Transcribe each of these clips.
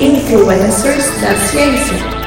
Influencers da Ciência.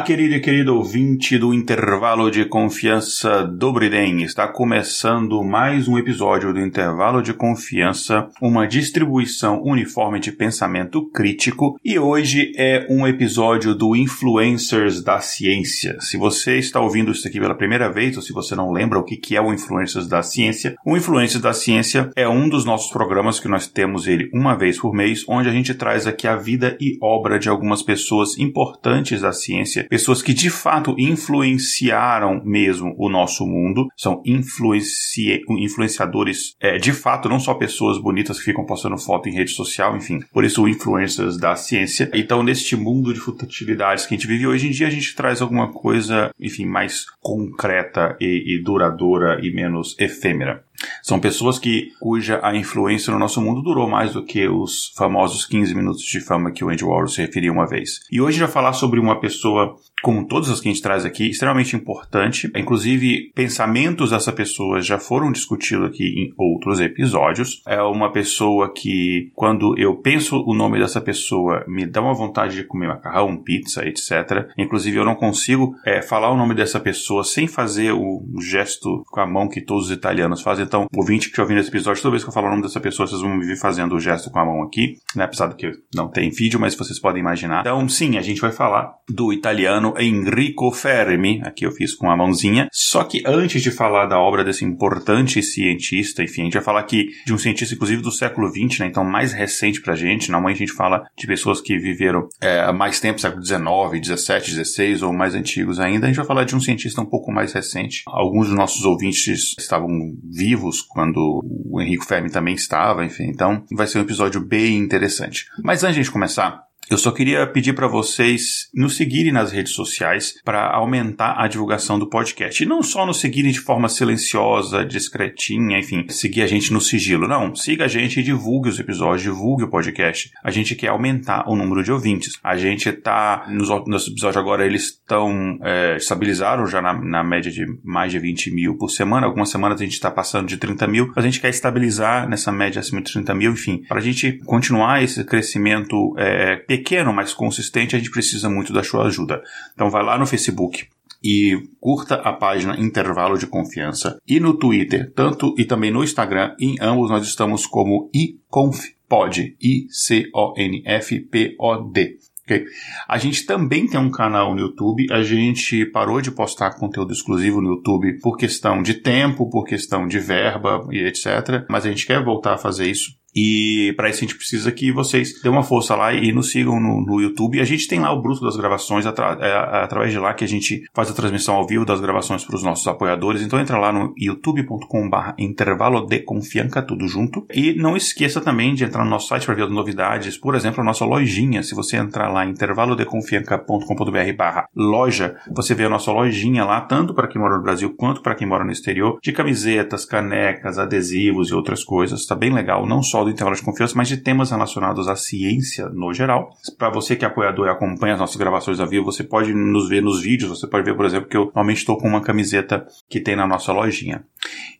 Olá, querido e querido ouvinte do intervalo de confiança do Briden. Está começando mais um episódio do intervalo de confiança, uma distribuição uniforme de pensamento crítico, e hoje é um episódio do Influencers da Ciência. Se você está ouvindo isso aqui pela primeira vez, ou se você não lembra o que é o Influencers da Ciência, o Influencers da Ciência é um dos nossos programas que nós temos ele uma vez por mês, onde a gente traz aqui a vida e obra de algumas pessoas importantes da ciência pessoas que de fato influenciaram mesmo o nosso mundo, são influenci... influenciadores, é, de fato, não só pessoas bonitas que ficam postando foto em rede social, enfim, por isso influencers da ciência. Então, neste mundo de futilidades que a gente vive hoje em dia, a gente traz alguma coisa, enfim, mais concreta e, e duradoura e menos efêmera. São pessoas que cuja a influência no nosso mundo durou mais do que os famosos 15 minutos de fama que o Andy Warhol se referia uma vez. E hoje a gente vai falar sobre uma pessoa como todas as que a gente traz aqui, extremamente importante. Inclusive, pensamentos dessa pessoa já foram discutidos aqui em outros episódios. É uma pessoa que, quando eu penso o nome dessa pessoa, me dá uma vontade de comer macarrão, pizza, etc. Inclusive, eu não consigo é, falar o nome dessa pessoa sem fazer o gesto com a mão que todos os italianos fazem. Então, ouvinte que está ouvindo esse episódio, toda vez que eu falar o nome dessa pessoa, vocês vão me ver fazendo o gesto com a mão aqui, né? Apesar de que não tem vídeo, mas vocês podem imaginar. Então, sim, a gente vai falar do italiano Enrico Fermi, aqui eu fiz com a mãozinha. Só que antes de falar da obra desse importante cientista, enfim, a gente vai falar aqui de um cientista, inclusive, do século XX, né? Então, mais recente pra gente. Normalmente a gente fala de pessoas que viveram é, mais tempo, século XIX, XVII, XVI ou mais antigos ainda. A gente vai falar de um cientista um pouco mais recente. Alguns dos nossos ouvintes estavam vivos quando o Enrico Fermi também estava, enfim. Então, vai ser um episódio bem interessante. Mas antes de a gente começar, eu só queria pedir para vocês nos seguirem nas redes sociais para aumentar a divulgação do podcast. E não só nos seguirem de forma silenciosa, discretinha, enfim, seguir a gente no sigilo. Não, siga a gente e divulgue os episódios, divulgue o podcast. A gente quer aumentar o número de ouvintes. A gente tá, nos, nos episódios agora, eles estão, é, estabilizaram já na, na, média de mais de 20 mil por semana. Algumas semanas a gente está passando de 30 mil. A gente quer estabilizar nessa média acima de 30 mil, enfim, para a gente continuar esse crescimento é, pequeno, mas consistente, a gente precisa muito da sua ajuda. Então vai lá no Facebook, e curta a página Intervalo de Confiança e no Twitter, tanto e também no Instagram, em ambos nós estamos como iconfpod, I-C-O-N-F-P-O-D. Okay? A gente também tem um canal no YouTube, a gente parou de postar conteúdo exclusivo no YouTube por questão de tempo, por questão de verba e etc. Mas a gente quer voltar a fazer isso e para isso a gente precisa que vocês dêem uma força lá e nos sigam no, no YouTube. A gente tem lá o Bruto das Gravações, atra, é, através de lá que a gente faz a transmissão ao vivo das gravações para os nossos apoiadores. Então entra lá no youtube.com.br intervalo de confianca, tudo junto. E não esqueça também de entrar no nosso site para ver as novidades. Por exemplo, a nossa lojinha. Se você entrar lá em intervalodeconfianca.com.br barra loja, você vê a nossa lojinha lá, tanto para quem mora no Brasil quanto para quem mora no exterior, de camisetas, canecas, adesivos e outras coisas. Está bem legal, não só só do intervalo de confiança, mas de temas relacionados à ciência no geral. Para você que é apoiador e acompanha as nossas gravações ao vivo, você pode nos ver nos vídeos, você pode ver, por exemplo, que eu normalmente estou com uma camiseta que tem na nossa lojinha.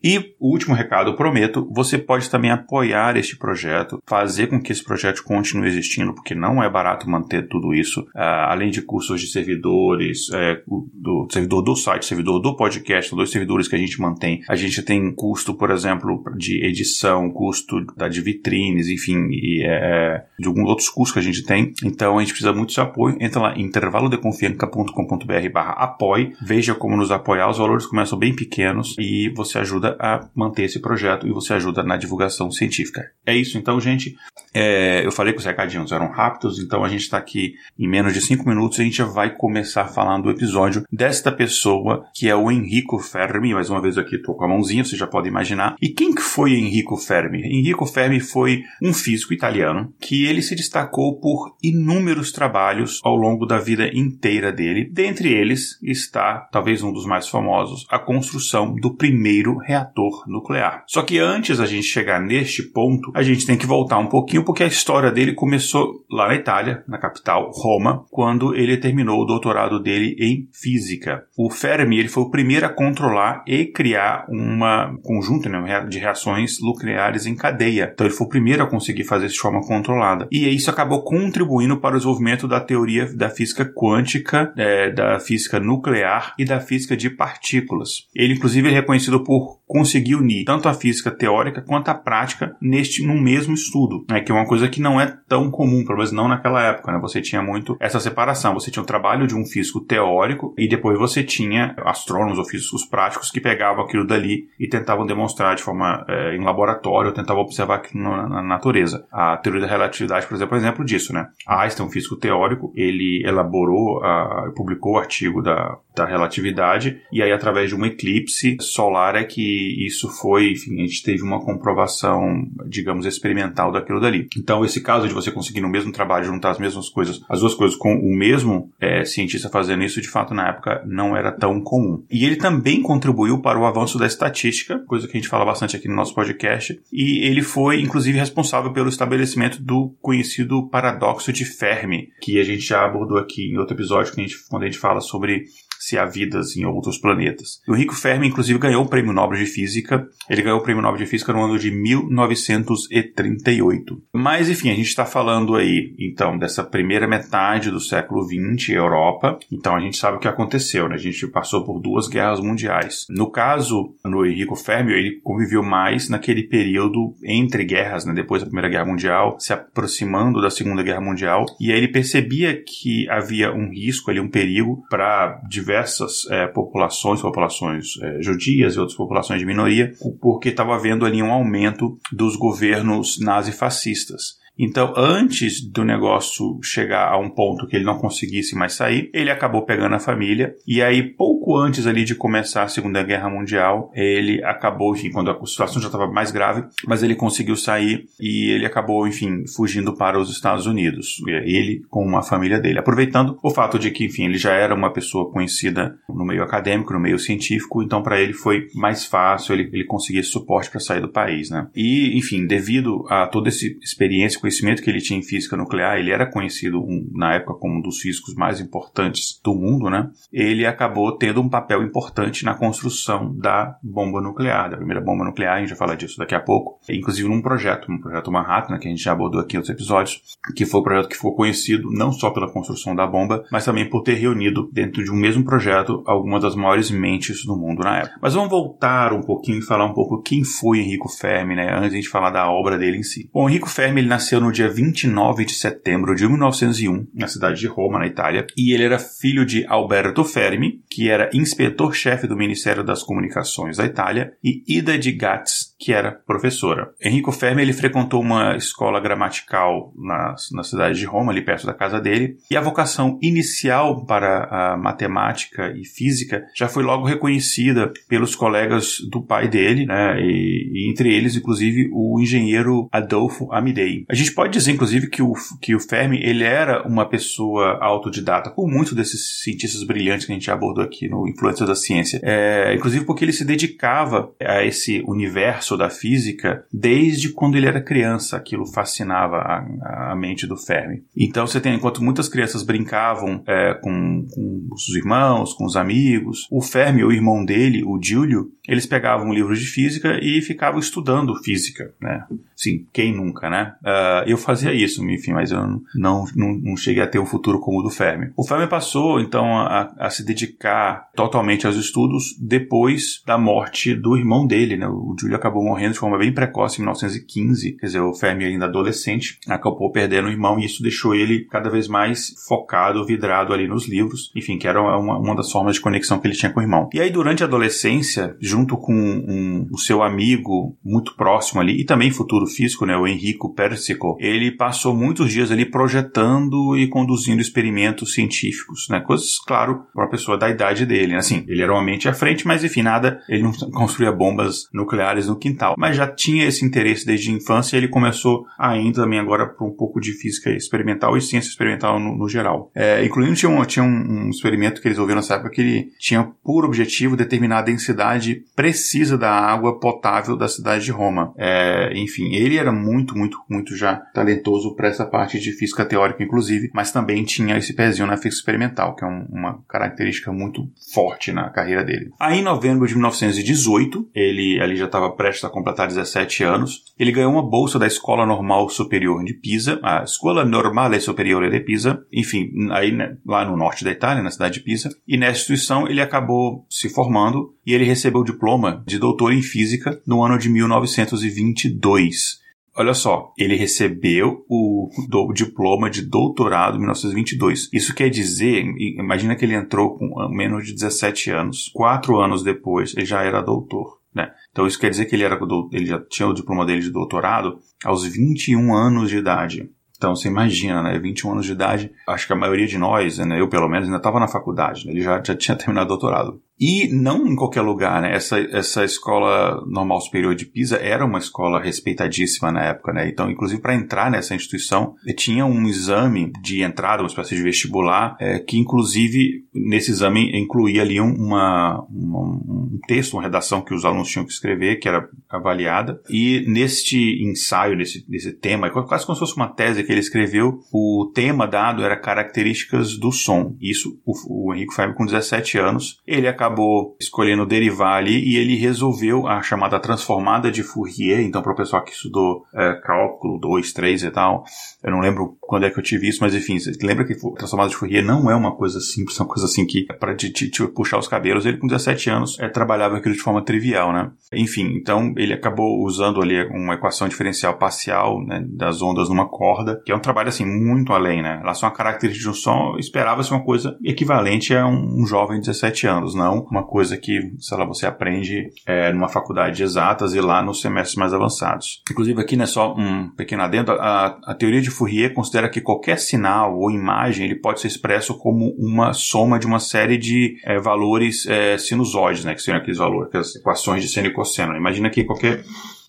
E o último recado, prometo, você pode também apoiar este projeto, fazer com que esse projeto continue existindo, porque não é barato manter tudo isso, uh, além de custos de servidores, uh, do servidor do site, servidor do podcast, dois servidores que a gente mantém. A gente tem custo, por exemplo, de edição, custo da divisão vitrines, enfim, e é, de alguns outros cursos que a gente tem. Então a gente precisa muito de apoio. Entra lá em intervalodeconfianca.com.br barra apoie, veja como nos apoiar. Os valores começam bem pequenos e você ajuda a manter esse projeto e você ajuda na divulgação científica. É isso então, gente. É, eu falei que os recadinhos eram rápidos, então a gente está aqui em menos de cinco minutos e a gente vai começar falando do episódio desta pessoa que é o Enrico Fermi. Mais uma vez aqui estou com a mãozinha, você já pode imaginar. E quem que foi Enrico Fermi? Enrico Fermi foi um físico italiano que ele se destacou por inúmeros trabalhos ao longo da vida inteira dele. Dentre eles está, talvez um dos mais famosos, a construção do primeiro reator nuclear. Só que antes a gente chegar neste ponto, a gente tem que voltar um pouquinho porque a história dele começou lá na Itália, na capital Roma, quando ele terminou o doutorado dele em física. O Fermi ele foi o primeiro a controlar e criar uma conjunto né, de reações nucleares em cadeia. Então ele foi o primeiro a conseguir fazer isso de forma controlada. E isso acabou contribuindo para o desenvolvimento da teoria da física quântica, é, da física nuclear e da física de partículas. Ele inclusive é reconhecido por conseguir unir tanto a física teórica quanto a prática neste no mesmo estudo, né, que é uma coisa que não é tão comum, pelo menos não naquela época. Né? Você tinha muito essa separação. Você tinha o trabalho de um físico teórico e depois você tinha astrônomos ou físicos práticos que pegavam aquilo dali e tentavam demonstrar de forma é, em laboratório, tentavam observar aquilo na, na, natureza. A teoria da relatividade, por exemplo, é um exemplo disso, né? Einstein, um físico teórico, ele elaborou, a, publicou o artigo da, da relatividade e aí através de um eclipse solar é que isso foi, enfim, a gente teve uma comprovação, digamos, experimental daquilo dali. Então, esse caso de você conseguir no mesmo trabalho juntar as mesmas coisas, as duas coisas com o mesmo é, cientista fazendo isso, de fato, na época não era tão comum. E ele também contribuiu para o avanço da estatística, coisa que a gente fala bastante aqui no nosso podcast, e ele foi, inclusive, responsável pelo estabelecimento do conhecido paradoxo de Fermi, que a gente já abordou aqui em outro episódio, a gente, quando a gente fala sobre se há vidas em outros planetas. O Enrico Fermi, inclusive, ganhou o Prêmio Nobel de Física. Ele ganhou o Prêmio Nobel de Física no ano de 1938. Mas, enfim, a gente está falando aí, então, dessa primeira metade do século XX, Europa. Então, a gente sabe o que aconteceu, né? A gente passou por duas guerras mundiais. No caso, no Enrico Fermi, ele conviveu mais naquele período entre guerras, né? Depois da Primeira Guerra Mundial, se aproximando da Segunda Guerra Mundial. E aí ele percebia que havia um risco ali, um perigo para diversos diversas é, populações, populações é, judias e outras populações de minoria, porque estava havendo ali um aumento dos governos nazifascistas. Então, antes do negócio chegar a um ponto que ele não conseguisse mais sair, ele acabou pegando a família. E aí, pouco antes ali de começar a Segunda Guerra Mundial, ele acabou, enfim, quando a situação já estava mais grave, mas ele conseguiu sair e ele acabou, enfim, fugindo para os Estados Unidos. Ele com a família dele, aproveitando o fato de que, enfim, ele já era uma pessoa conhecida no meio acadêmico, no meio científico, então para ele foi mais fácil ele, ele conseguir esse suporte para sair do país, né? E, enfim, devido a toda essa experiência conhecimento que ele tinha em física nuclear, ele era conhecido na época como um dos físicos mais importantes do mundo, né? Ele acabou tendo um papel importante na construção da bomba nuclear, da primeira bomba nuclear, a gente vai falar disso daqui a pouco, inclusive num projeto, um projeto Manhattan, que a gente já abordou aqui em outros episódios, que foi o um projeto que ficou conhecido não só pela construção da bomba, mas também por ter reunido dentro de um mesmo projeto algumas das maiores mentes do mundo na época. Mas vamos voltar um pouquinho e falar um pouco quem foi Enrico Fermi, né? Antes de a gente falar da obra dele em si. Bom, Enrico Fermi ele nasceu nasceu no dia 29 de setembro de 1901, na cidade de Roma, na Itália, e ele era filho de Alberto Fermi, que era inspetor-chefe do Ministério das Comunicações da Itália, e Ida de Gatz, que era professora. Enrico Fermi ele frequentou uma escola gramatical na, na cidade de Roma, ali perto da casa dele, e a vocação inicial para a matemática e física já foi logo reconhecida pelos colegas do pai dele, né, e, e entre eles, inclusive, o engenheiro Adolfo Amidei. A gente gente pode dizer, inclusive, que o, que o Fermi ele era uma pessoa autodidata, como muitos desses cientistas brilhantes que a gente abordou aqui no Influência da Ciência. É, inclusive porque ele se dedicava a esse universo da física desde quando ele era criança. Aquilo fascinava a, a mente do Fermi. Então você tem, enquanto muitas crianças brincavam é, com, com os irmãos, com os amigos, o Fermi, o irmão dele, o Giulio, eles pegavam livros de física e ficavam estudando física, né? Sim, quem nunca, né? Uh, eu fazia isso, enfim, mas eu não, não, não, cheguei a ter um futuro como o do Fermi. O Fermi passou, então, a, a, se dedicar totalmente aos estudos depois da morte do irmão dele, né? O Júlio acabou morrendo de forma bem precoce em 1915, quer dizer, o Fermi ainda adolescente, acabou perdendo o irmão e isso deixou ele cada vez mais focado, vidrado ali nos livros, enfim, que era uma, uma das formas de conexão que ele tinha com o irmão. E aí, durante a adolescência, junto com um, o seu amigo muito próximo ali, e também futuro físico, né, o Enrico Persico, ele passou muitos dias ali projetando e conduzindo experimentos científicos, né, coisas, claro, para uma pessoa da idade dele. Assim, ele era uma mente à frente, mas enfim, nada, ele não construía bombas nucleares no quintal. Mas já tinha esse interesse desde a infância e ele começou ainda também agora para um pouco de física experimental e ciência experimental no, no geral. É, incluindo tinha, um, tinha um, um, experimento que eles ouviram nessa época que ele tinha por objetivo determinar a densidade precisa da água potável da cidade de Roma. É, enfim, ele era muito, muito, muito já talentoso para essa parte de física teórica, inclusive, mas também tinha esse pezinho na física experimental, que é um, uma característica muito forte na carreira dele. Aí, em novembro de 1918, ele ali já estava prestes a completar 17 anos, ele ganhou uma bolsa da Escola Normal Superior de Pisa, a Escola Normale Superiore de Pisa, enfim, aí né, lá no norte da Itália, na cidade de Pisa, e nessa instituição ele acabou se formando e ele recebeu o diploma de doutor em física no ano de 1922. Olha só, ele recebeu o, o, diploma de doutorado em 1922. Isso quer dizer, imagina que ele entrou com menos de 17 anos. Quatro anos depois, ele já era doutor. Né? Então isso quer dizer que ele, era, ele já tinha o diploma dele de doutorado aos 21 anos de idade. Então você imagina, né? 21 anos de idade, acho que a maioria de nós, né? eu pelo menos, ainda estava na faculdade, né? ele já, já tinha terminado o doutorado. E não em qualquer lugar, né? Essa, essa escola normal superior de Pisa era uma escola respeitadíssima na época, né? Então, inclusive, para entrar nessa instituição, tinha um exame de entrada, uma espécie de vestibular, é, que inclusive nesse exame incluía ali uma, uma, um texto, uma redação que os alunos tinham que escrever, que era avaliada. E neste ensaio, nesse, nesse tema, quase como se fosse uma tese que ele escreveu, o tema dado era características do som. Isso, o, o Henrique Febre, com 17 anos, ele acabou acabou escolhendo derivar ali e ele resolveu a chamada transformada de Fourier. Então, para o pessoal que estudou é, cálculo 2, 3 e tal, eu não lembro quando é que eu tive isso, mas enfim, lembra que transformada de Fourier não é uma coisa simples, é uma coisa assim que é para te, te, te, puxar os cabelos. Ele, com 17 anos, é, trabalhava aquilo de forma trivial, né? Enfim, então ele acabou usando ali uma equação diferencial parcial né, das ondas numa corda, que é um trabalho assim muito além, né? Em relação à característica de um som, esperava-se uma coisa equivalente a um, um jovem de 17 anos, não uma coisa que, sei lá, você aprende é, numa faculdade de exatas e lá nos semestres mais avançados. Inclusive aqui, né, só um pequeno adendo, a, a teoria de Fourier considera que qualquer sinal ou imagem ele pode ser expresso como uma soma de uma série de é, valores é, sinusoides, né, que seriam aqueles valores, aquelas equações de seno e cosseno. Imagina que qualquer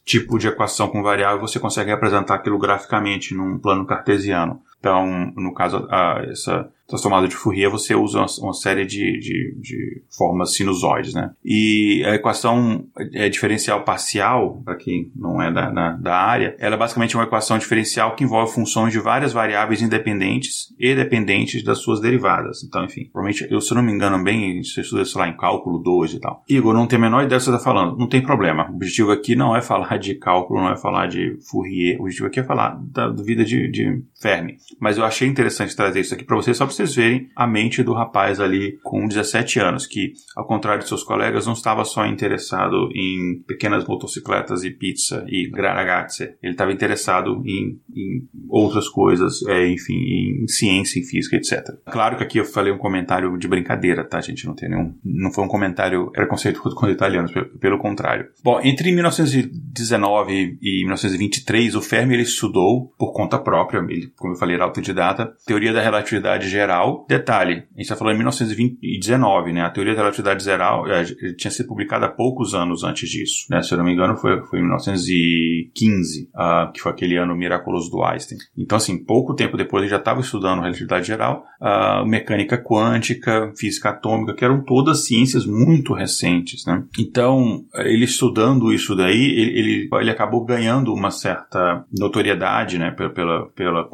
tipo de equação com variável você consegue representar aquilo graficamente num plano cartesiano. Então, no caso, a, essa transformada de Fourier, você usa uma, uma série de, de, de, formas sinusoides, né? E a equação é, diferencial parcial, para quem não é da, da, da, área, ela é basicamente uma equação diferencial que envolve funções de várias variáveis independentes e dependentes das suas derivadas. Então, enfim, provavelmente, eu, se eu não me engano bem, você estuda isso lá em cálculo 2 e tal. Igor, não tem a menor ideia do que você está falando. Não tem problema. O objetivo aqui não é falar de cálculo, não é falar de Fourier. O objetivo aqui é falar da, da vida de, de Fermi. Mas eu achei interessante trazer isso aqui para vocês, só para vocês verem a mente do rapaz ali com 17 anos, que, ao contrário de seus colegas, não estava só interessado em pequenas motocicletas e pizza e granagazze. Ele estava interessado em, em, outras coisas, é, enfim, em ciência, em física, etc. Claro que aqui eu falei um comentário de brincadeira, tá, gente? Não tem nenhum. Não foi um comentário preconceituoso com os italianos, pelo, contrário. Bom, entre 1919 e 1923, o Fermi ele estudou por conta própria, ele, como eu falei, era autodidata, teoria da relatividade geral. Detalhe, a gente está falando em 1919, né? A teoria da relatividade geral é, tinha sido publicada há poucos anos antes disso, né? Se eu não me engano, foi, foi em 1915, uh, ah, que foi aquele ano miraculoso do Einstein. Então, assim, pouco tempo depois ele já estava estudando relatividade geral, uh, mecânica quântica, física atômica, que eram todas ciências muito recentes, né? Então, ele estudando isso daí, ele, ele, ele acabou ganhando uma certa notoriedade, né? Pela, pela, pela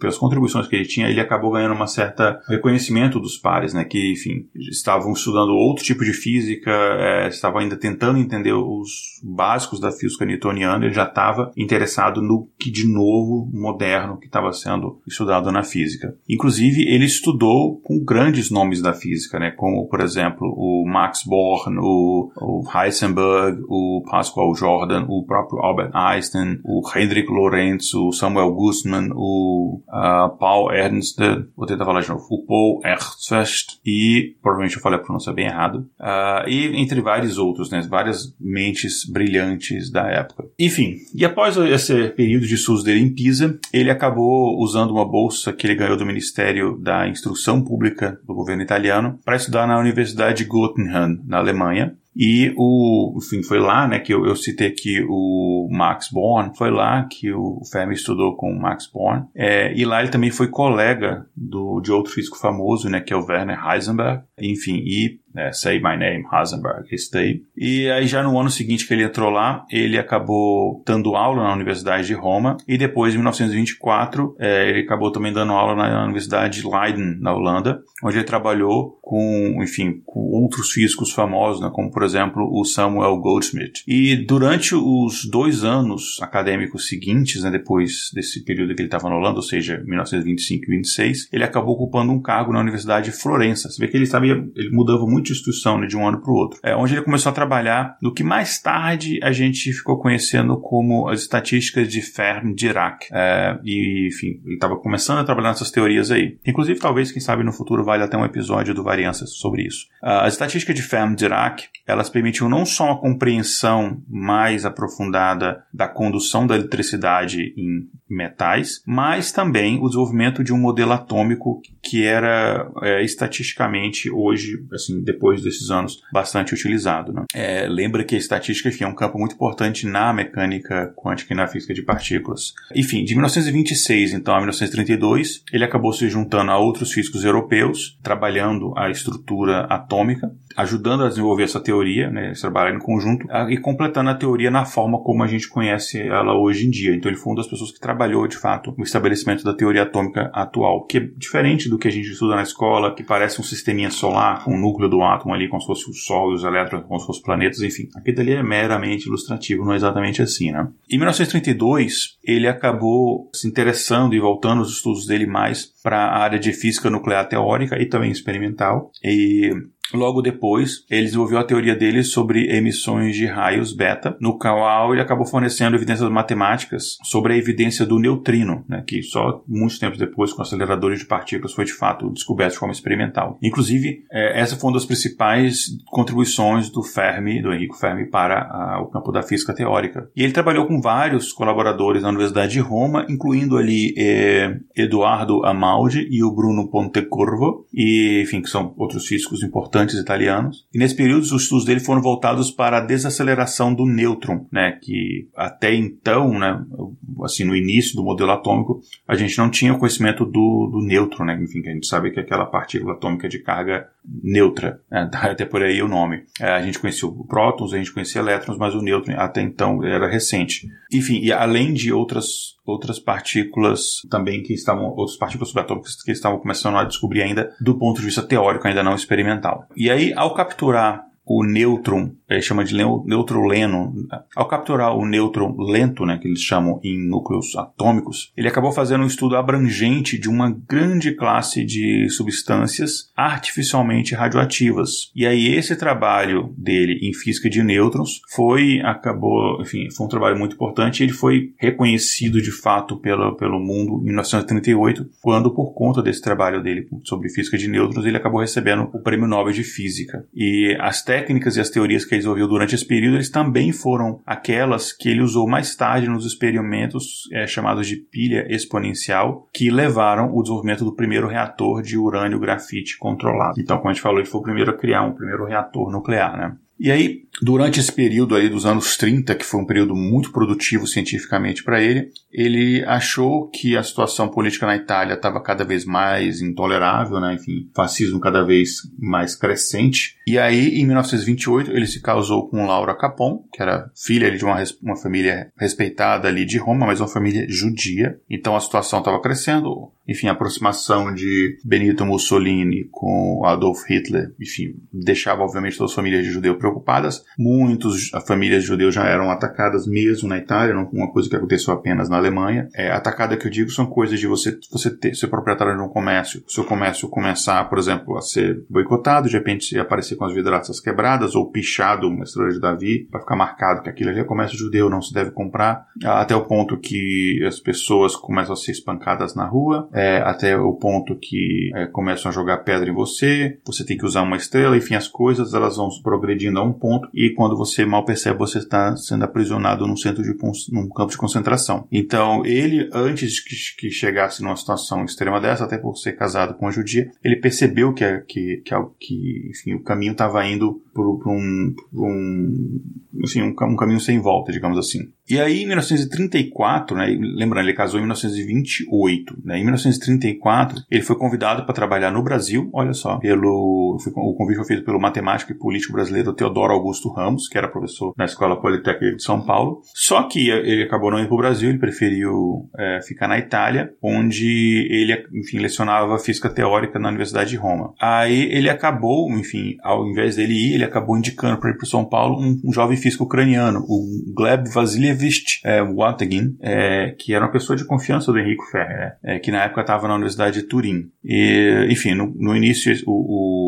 pelas contribuições que ele tinha, ele acabou ganhando uma certa reconhecimento dos pares, né? Que, enfim, estavam estudando outro tipo de física, é, estavam ainda tentando entender os básicos da física newtoniana, ele já estava interessado no que de novo, moderno, que estava sendo estudado na física. Inclusive, ele estudou com grandes nomes da física, né? Como, por exemplo, o Max Born, o, o Heisenberg, o Pascual Jordan, o próprio Albert Einstein, o Hendrik Lorentz, o Samuel Guzman, o uh, Paul Ernst, vou tentar falar novo, o Ernst e, provavelmente eu falei a pronúncia bem errado, uh, e entre vários outros, né, várias mentes brilhantes da época. Enfim, e após esse período de estudos dele em Pisa, ele acabou usando uma bolsa que ele ganhou do Ministério da Instrução Pública do governo italiano para estudar na Universidade de Göttingen, na Alemanha. E o, enfim, foi lá, né, que eu, eu citei aqui o Max Born, foi lá que o Fermi estudou com o Max Born. É, e lá ele também foi colega do, de outro físico famoso, né, que é o Werner Heisenberg. Enfim, e né, Say My Name, Heisenberg, esse daí. E aí já no ano seguinte que ele entrou lá, ele acabou dando aula na Universidade de Roma e depois, em 1924, é, ele acabou também dando aula na Universidade de Leiden, na Holanda, onde ele trabalhou com, enfim, com outros físicos famosos, né, como por exemplo o Samuel Goldschmidt. E durante os dois anos acadêmicos seguintes, né, depois desse período que ele estava na Holanda, ou seja, 1925 e 26, ele acabou ocupando um cargo na Universidade de Florença. Você vê que ele sabia, ele mudava muito de instituição né, de um ano para o outro. É onde ele começou a trabalhar no que mais tarde a gente ficou conhecendo como as estatísticas de Fermi-Dirac. É, e, enfim, ele estava começando a trabalhar nessas teorias aí. Inclusive, talvez, quem sabe, no futuro vale até um episódio do Variâncias sobre isso. Uh, as estatísticas de Fermi-Dirac, elas permitiam não só uma compreensão mais aprofundada da condução da eletricidade em metais, mas também o desenvolvimento de um modelo atômico que era é, estatisticamente hoje, assim, depois desses anos, bastante utilizado. Né? É, lembra que a estatística enfim, é um campo muito importante na mecânica quântica e na física de partículas. Enfim, de 1926 então a 1932, ele acabou se juntando a outros físicos europeus, trabalhando a estrutura atômica, ajudando a desenvolver essa teoria, né, eles trabalharam em conjunto, e completando a teoria na forma como a gente conhece ela hoje em dia. Então ele foi uma das pessoas que trabalhou, de fato, no estabelecimento da teoria atômica atual, que é diferente do que a gente estuda na escola, que parece um sisteminha solar, com o núcleo do átomo ali, como se fosse o Sol e os elétrons, como se fossem planetas, enfim. Aquilo ali é meramente ilustrativo, não é exatamente assim, né? Em 1932, ele acabou se interessando e voltando os estudos dele mais para a área de física nuclear teórica e também experimental. E Logo depois, ele desenvolveu a teoria dele sobre emissões de raios beta, no qual ele acabou fornecendo evidências matemáticas sobre a evidência do neutrino, né, que só muitos tempos depois, com aceleradores de partículas, foi de fato descoberto de forma experimental. Inclusive, é, essa foi uma das principais contribuições do Fermi, do Enrico Fermi, para o campo da física teórica. E ele trabalhou com vários colaboradores na Universidade de Roma, incluindo ali é, Eduardo Amaldi e o Bruno Pontecorvo, e, enfim, que são outros físicos importantes importantes italianos. E nesse período, os estudos dele foram voltados para a desaceleração do nêutron, né, que até então, né, assim, no início do modelo atômico, a gente não tinha conhecimento do, do nêutron, né, enfim, que a gente sabe que é aquela partícula atômica de carga neutra, né, até por aí o nome. É, a gente conhecia prótons, a gente conhecia elétrons, mas o nêutron até então era recente. Enfim, e além de outras outras partículas também que estavam, outras partículas subatômicas que estavam começando a descobrir ainda do ponto de vista teórico, ainda não experimental. E aí, ao capturar o nêutron, é, chama de nêutron leno, ao capturar o nêutron lento, né, que eles chamam em núcleos atômicos, ele acabou fazendo um estudo abrangente de uma grande classe de substâncias artificialmente radioativas. E aí esse trabalho dele em física de nêutrons foi, acabou, enfim, foi um trabalho muito importante ele foi reconhecido de fato pelo, pelo mundo em 1938, quando por conta desse trabalho dele sobre física de nêutrons, ele acabou recebendo o Prêmio Nobel de Física. E as técnicas e as teorias que ele desenvolveu durante esse período, eles também foram aquelas que ele usou mais tarde nos experimentos é, chamados de pilha exponencial, que levaram o desenvolvimento do primeiro reator de urânio grafite controlado. Então, como a gente falou, ele foi o primeiro a criar um primeiro reator nuclear, né? E aí, durante esse período aí dos anos 30, que foi um período muito produtivo cientificamente para ele, ele achou que a situação política na Itália estava cada vez mais intolerável, né? Enfim, fascismo cada vez mais crescente. E aí, em 1928, ele se casou com Laura Capon, que era filha de uma, uma família respeitada ali de Roma, mas uma família judia. Então a situação estava crescendo, enfim, a aproximação de Benito Mussolini com Adolf Hitler, enfim, deixava obviamente todas as famílias de judeus preocupadas. Muitas famílias de judeus já eram atacadas mesmo na Itália, não uma coisa que aconteceu apenas na Alemanha. É, atacada que eu digo são coisas de você você ter ser proprietário de um comércio, seu comércio começar, por exemplo, a ser boicotado, de repente aparecer com as vidraças quebradas ou pichado uma estrela de Davi para ficar marcado que aquilo ali é comércio judeu, não se deve comprar, até o ponto que as pessoas começam a ser espancadas na rua, é, até o ponto que é, começam a jogar pedra em você, você tem que usar uma estrela, enfim, as coisas elas vão progredindo a um ponto e quando você mal percebe você está sendo aprisionado num centro de num campo de concentração. Então ele antes que, que chegasse numa situação extrema dessa, até por ser casado com uma judia, ele percebeu que que, que, que enfim, o caminho estava indo por um, por um, assim, um, um caminho sem volta, digamos assim. E aí, em 1934, né, lembrando, ele casou em 1928, né, em 1934 ele foi convidado para trabalhar no Brasil, olha só, pelo, foi, o convite foi feito pelo matemático e político brasileiro Teodoro Augusto Ramos, que era professor na Escola Politécnica de São Paulo, só que ele acabou não indo para o Brasil, ele preferiu é, ficar na Itália, onde ele, enfim, lecionava física teórica na Universidade de Roma. Aí ele acabou, enfim, ao invés dele ir, ele acabou indicando para ir para São Paulo um, um jovem físico ucraniano, o Gleb Vasiliev Levist é, Wategin, é, que era uma pessoa de confiança do Henrico Ferrer, é, que na época estava na Universidade de Turim. E, enfim, no, no início o, o,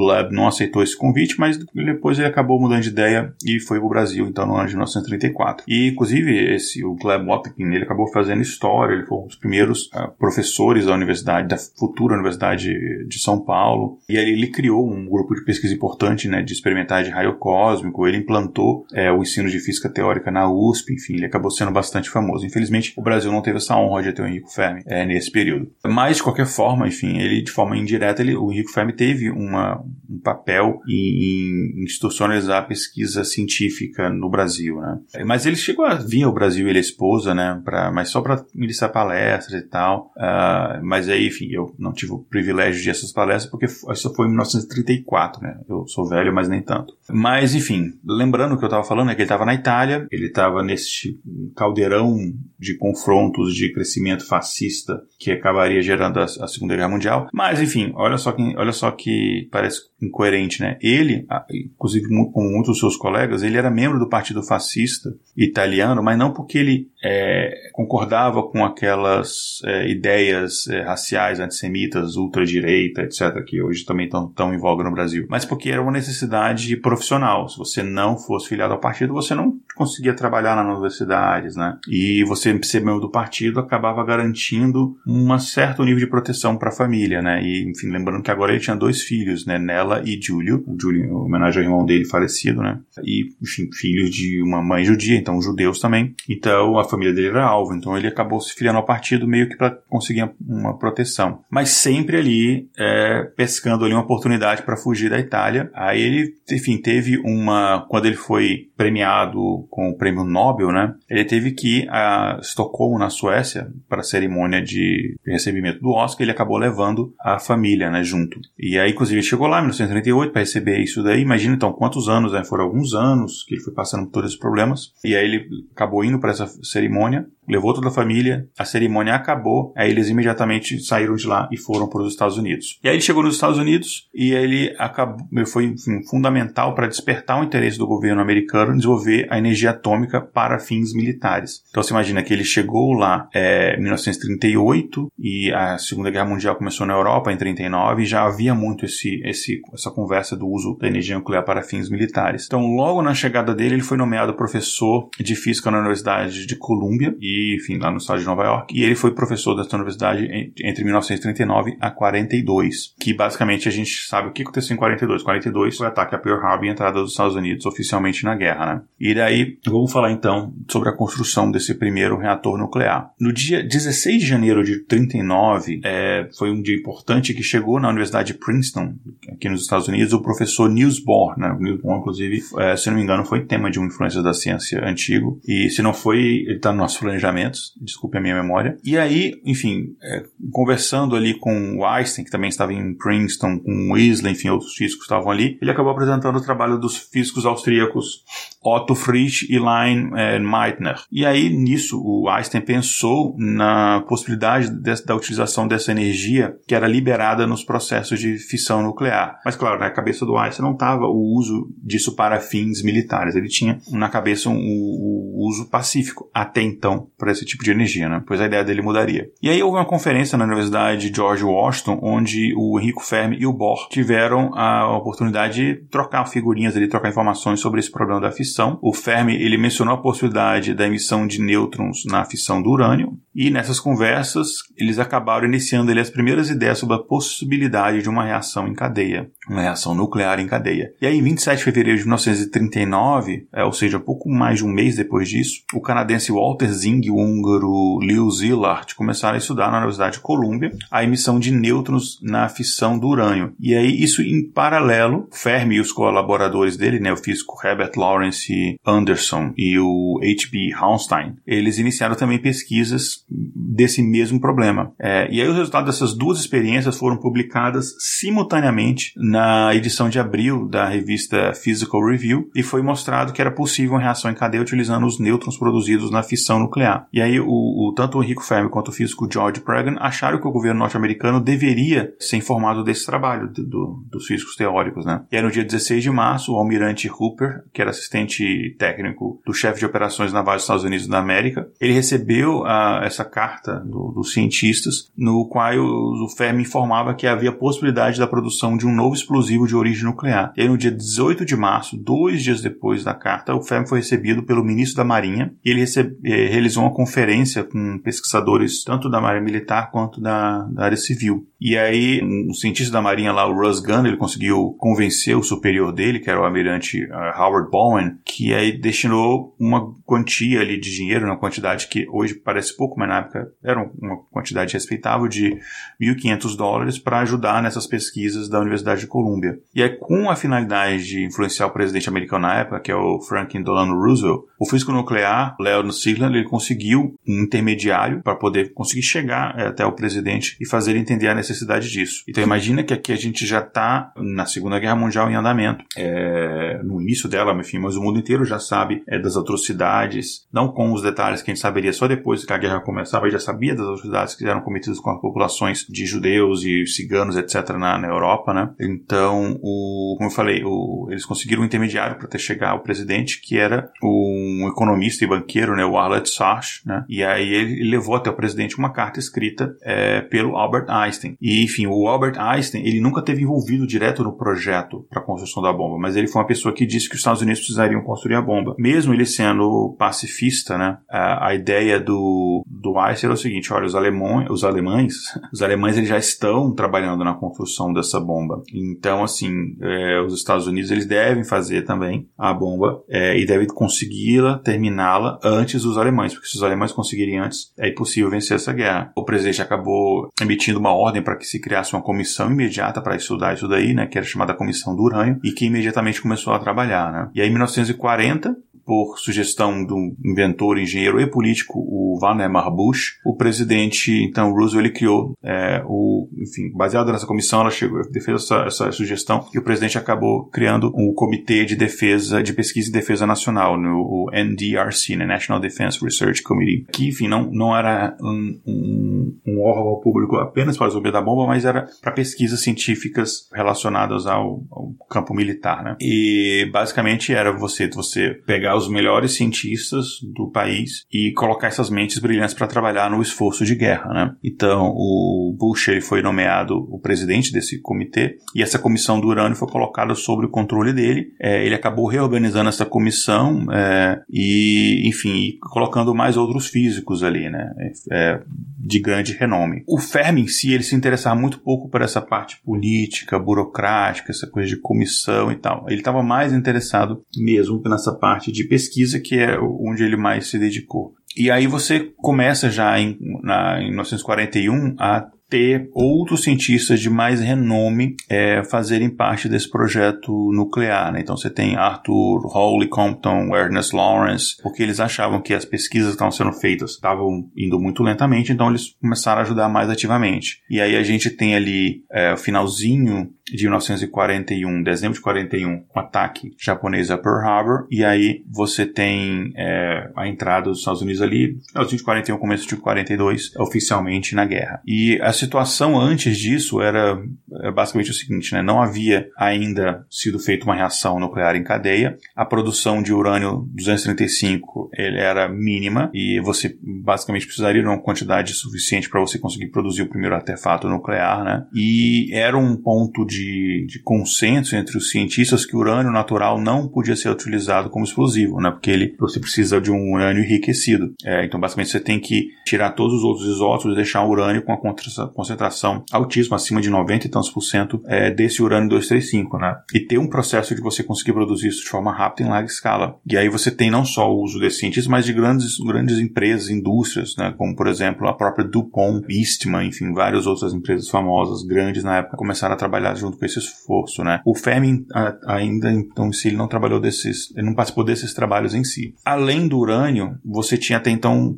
Gleb não aceitou esse convite, mas depois ele acabou mudando de ideia e foi para o Brasil, então, no ano de 1934. E, inclusive, esse, o Gleb Wategin, ele acabou fazendo história, ele foi um dos primeiros uh, professores da universidade, da futura Universidade de São Paulo, e aí ele criou um grupo de pesquisa importante, né, de experimentar de raio cósmico, ele implantou é, o ensino de física teórica na USP, enfim, ele acabou sendo bastante famoso. Infelizmente, o Brasil não teve essa honra de ter o Henrico Fermi é, nesse período. Mas, de qualquer forma, enfim, ele, de forma indireta, ele, o Henrico Fermi teve uma, um papel em, em institucionalizar a pesquisa científica no Brasil, né? Mas ele chegou a vir ao Brasil, ele a esposa, né, pra, mas só para ministrar palestras e tal. Uh, mas aí, enfim, eu não tive o privilégio de essas palestras porque isso foi em 1934, né? Eu sou velho, mas nem tanto. Mas, enfim, lembrando o que eu estava falando, é que ele estava na Itália, ele estava nesse caldeirão de confrontos de crescimento fascista que acabaria gerando a, a, Segunda Guerra Mundial. Mas, enfim, olha só que, olha só que parece incoerente, né? Ele, inclusive como muitos dos seus colegas, ele era membro do Partido Fascista italiano, mas não porque ele é, concordava com aquelas é, ideias é, raciais, antissemitas, ultradireita, etc., que hoje também estão em voga no Brasil, mas porque era uma necessidade profissional. Se você não fosse filiado ao partido, você não conseguia trabalhar nas universidades, né? E você ser membro do partido acabava garantindo um certo nível de proteção para a família, né? E, enfim, lembrando que agora ele tinha dois filhos, né? Nela e Júlio. Júlio, em homenagem ao irmão dele falecido, né? E, enfim, filhos de uma mãe judia, então judeus também. Então, a família dele era alvo, então ele acabou se filiando ao partido meio que para conseguir uma proteção. Mas sempre ali, é, pescando ali uma oportunidade para fugir da Itália. Aí ele, enfim, teve uma... Quando ele foi premiado com o prêmio Nobel, né? Ele teve que ir a Estocolmo, na Suécia, para a cerimônia de recebimento do Oscar. Ele acabou levando a família, né, junto. E aí, inclusive, ele chegou lá em 1938 para receber isso daí. Imagina então quantos anos, né? Foram alguns anos que ele foi passando por todos esses problemas. E aí ele acabou indo para essa cerimônia levou toda a família, a cerimônia acabou, aí eles imediatamente saíram de lá e foram para os Estados Unidos. E aí ele chegou nos Estados Unidos e ele acabou, foi enfim, fundamental para despertar o interesse do governo americano em desenvolver a energia atômica para fins militares. Então você imagina que ele chegou lá é, em 1938 e a Segunda Guerra Mundial começou na Europa em 39 e já havia muito esse, esse, essa conversa do uso da energia nuclear para fins militares. Então logo na chegada dele ele foi nomeado professor de física na Universidade de Columbia e enfim, lá no estado de Nova York. E ele foi professor dessa universidade entre 1939 a 42, que basicamente a gente sabe o que aconteceu em 42. 42 foi o ataque a Pearl Harbor e a entrada dos Estados Unidos oficialmente na guerra, né? E daí, vamos falar então sobre a construção desse primeiro reator nuclear. No dia 16 de janeiro de 39, é, foi um dia importante que chegou na Universidade de Princeton, aqui nos Estados Unidos, o professor Niels Bohr, né? Niels Bohr, inclusive, é, se não me engano, foi tema de uma influência da ciência antigo. E se não foi, ele está no nosso planejamento planejamentos, desculpe a minha memória. E aí, enfim, é, conversando ali com o Einstein, que também estava em Princeton, com o Weasley, enfim, outros físicos estavam ali, ele acabou apresentando o trabalho dos físicos austríacos Otto Frisch e Lein é, Meitner. E aí, nisso, o Einstein pensou na possibilidade de, da utilização dessa energia que era liberada nos processos de fissão nuclear. Mas, claro, na cabeça do Einstein não estava o uso disso para fins militares. Ele tinha na cabeça um, o uso pacífico, até então, para esse tipo de energia, né? Pois a ideia dele mudaria. E aí houve uma conferência na Universidade George Washington, onde o Enrico Fermi e o Bohr tiveram a oportunidade de trocar figurinhas ali, trocar informações sobre esse problema da fissão. O Fermi, ele mencionou a possibilidade da emissão de nêutrons na fissão do urânio, e nessas conversas, eles acabaram iniciando ali as primeiras ideias sobre a possibilidade de uma reação em cadeia, uma reação nuclear em cadeia. E aí, em 27 de fevereiro de 1939, é, ou seja, pouco mais de um mês depois disso, o canadense Walter Zing e o húngaro Leo Szilard começaram a estudar na Universidade de Columbia a emissão de nêutrons na fissão do urânio. E aí, isso em paralelo, Fermi e os colaboradores dele, né, o físico Herbert Lawrence Anderson e o H.B. Hauenstein, eles iniciaram também pesquisas desse mesmo problema. É, e aí os resultados dessas duas experiências foram publicadas simultaneamente na edição de abril da revista Physical Review e foi mostrado que era possível uma reação em cadeia utilizando os nêutrons produzidos na fissão nuclear. E aí o, o tanto o Enrico Fermi quanto o físico George Pragan acharam que o governo norte-americano deveria ser informado desse trabalho do, do, dos físicos teóricos, né? E aí no dia 16 de março, o almirante Hooper, que era assistente técnico do chefe de operações navais dos Estados Unidos da América, ele recebeu a, essa carta do, dos cientistas, no qual o, o Fermi informava que havia possibilidade da produção de um novo explosivo de origem nuclear. E aí, no dia 18 de março, dois dias depois da carta, o Fermi foi recebido pelo ministro da Marinha e ele recebe, eh, realizou uma conferência com pesquisadores tanto da Marinha Militar quanto da, da área civil. E aí, um cientista da Marinha lá, o Russ Gunn, ele conseguiu convencer o superior dele, que era o almirante uh, Howard Bowen, que aí destinou uma quantia ali de dinheiro, uma quantidade que hoje parece pouco, mas na época era uma quantidade respeitável de 1.500 dólares para ajudar nessas pesquisas da Universidade de Colômbia. E aí, com a finalidade de influenciar o presidente americano na época, que é o Franklin Delano Roosevelt, o físico nuclear, Leon Sigland, ele conseguiu um intermediário para poder conseguir chegar eh, até o presidente e fazer ele entender a necessidade disso. Então imagina que aqui a gente já está na Segunda Guerra Mundial em andamento, é, no início dela, enfim, mas o mundo inteiro já sabe é, das atrocidades, não com os detalhes que a gente saberia só depois que a guerra começava, e já sabia das atrocidades que eram cometidas com as populações de judeus e ciganos, etc., na, na Europa, né? Então, o, como eu falei, o, eles conseguiram um intermediário para até chegar ao presidente, que era um economista e banqueiro, né, o Arlett Sach, né? E aí ele levou até o presidente uma carta escrita é, pelo Albert Einstein. E, enfim, o Albert Einstein, ele nunca teve envolvido direto no projeto para a construção da bomba, mas ele foi uma pessoa que disse que os Estados Unidos precisariam construir a bomba. Mesmo ele sendo pacifista, né? A, a ideia do, do Einstein era o seguinte: olha, os alemães, os alemães, os alemães eles já estão trabalhando na construção dessa bomba. Então, assim, é, os Estados Unidos eles devem fazer também a bomba é, e devem consegui-la, terminá-la antes dos alemães, porque se os alemães conseguirem antes, é impossível vencer essa guerra. O presidente acabou emitindo uma ordem para que se criasse uma comissão imediata para estudar isso daí, né, que era chamada Comissão do Urânio, e que imediatamente começou a trabalhar, né. E aí, em 1940, por sugestão do inventor, engenheiro e político, o Vannevar Bush, o presidente, então, Roosevelt, ele criou é, o, enfim, baseado nessa comissão, ela chegou, fez essa, essa sugestão e o presidente acabou criando um comitê de defesa, de pesquisa e defesa nacional, no o NDRC, né, National Defense Research Committee, que, enfim, não, não era um, um, um órgão público apenas para resolver da bomba, mas era para pesquisas científicas relacionadas ao, ao campo militar, né? E basicamente era você, você pegar os melhores cientistas do país e colocar essas mentes brilhantes para trabalhar no esforço de guerra, né? Então, o Bush ele foi nomeado o presidente desse comitê e essa comissão do urânio foi colocada sob o controle dele. É, ele acabou reorganizando essa comissão é, e, enfim, colocando mais outros físicos ali, né? É, de grande renome. O Fermi em si, ele se interessava muito pouco por essa parte política, burocrática, essa coisa de comissão e tal. Ele estava mais interessado mesmo nessa parte de pesquisa, que é onde ele mais se dedicou. E aí você começa já em, na, em 1941 a ter outros cientistas de mais renome é, fazerem parte desse projeto nuclear. Né? Então você tem Arthur Hawley Compton, Ernest Lawrence, porque eles achavam que as pesquisas que estavam sendo feitas estavam indo muito lentamente, então eles começaram a ajudar mais ativamente. E aí a gente tem ali é, o finalzinho de 1941, dezembro de 41, o ataque japonês a Pearl Harbor, e aí você tem é, a entrada dos Estados Unidos ali, finalzinho de 41, começo de 42, oficialmente na guerra. E a situação antes disso era é, basicamente o seguinte, né? Não havia ainda sido feita uma reação nuclear em cadeia, a produção de urânio 235 ele era mínima e você basicamente precisaria de uma quantidade suficiente para você conseguir produzir o primeiro artefato nuclear, né? E era um ponto de de, de consenso entre os cientistas que o urânio natural não podia ser utilizado como explosivo, né? Porque ele, você precisa de um urânio enriquecido. É, então, basicamente, você tem que tirar todos os outros isótopos e deixar o urânio com a concentração altíssima, acima de 90 e tantos por cento é, desse urânio 235, né? E ter um processo de você conseguir produzir isso de forma rápida em larga escala. E aí você tem não só o uso desses cientistas, mas de grandes, grandes empresas, indústrias, né? Como, por exemplo, a própria DuPont, Eastman, enfim, várias outras empresas famosas, grandes na época, começaram a trabalhar junto junto com esse esforço, né? O Fermi ainda, então, se ele não trabalhou desses, ele não participou desses trabalhos em si. Além do urânio, você tinha até então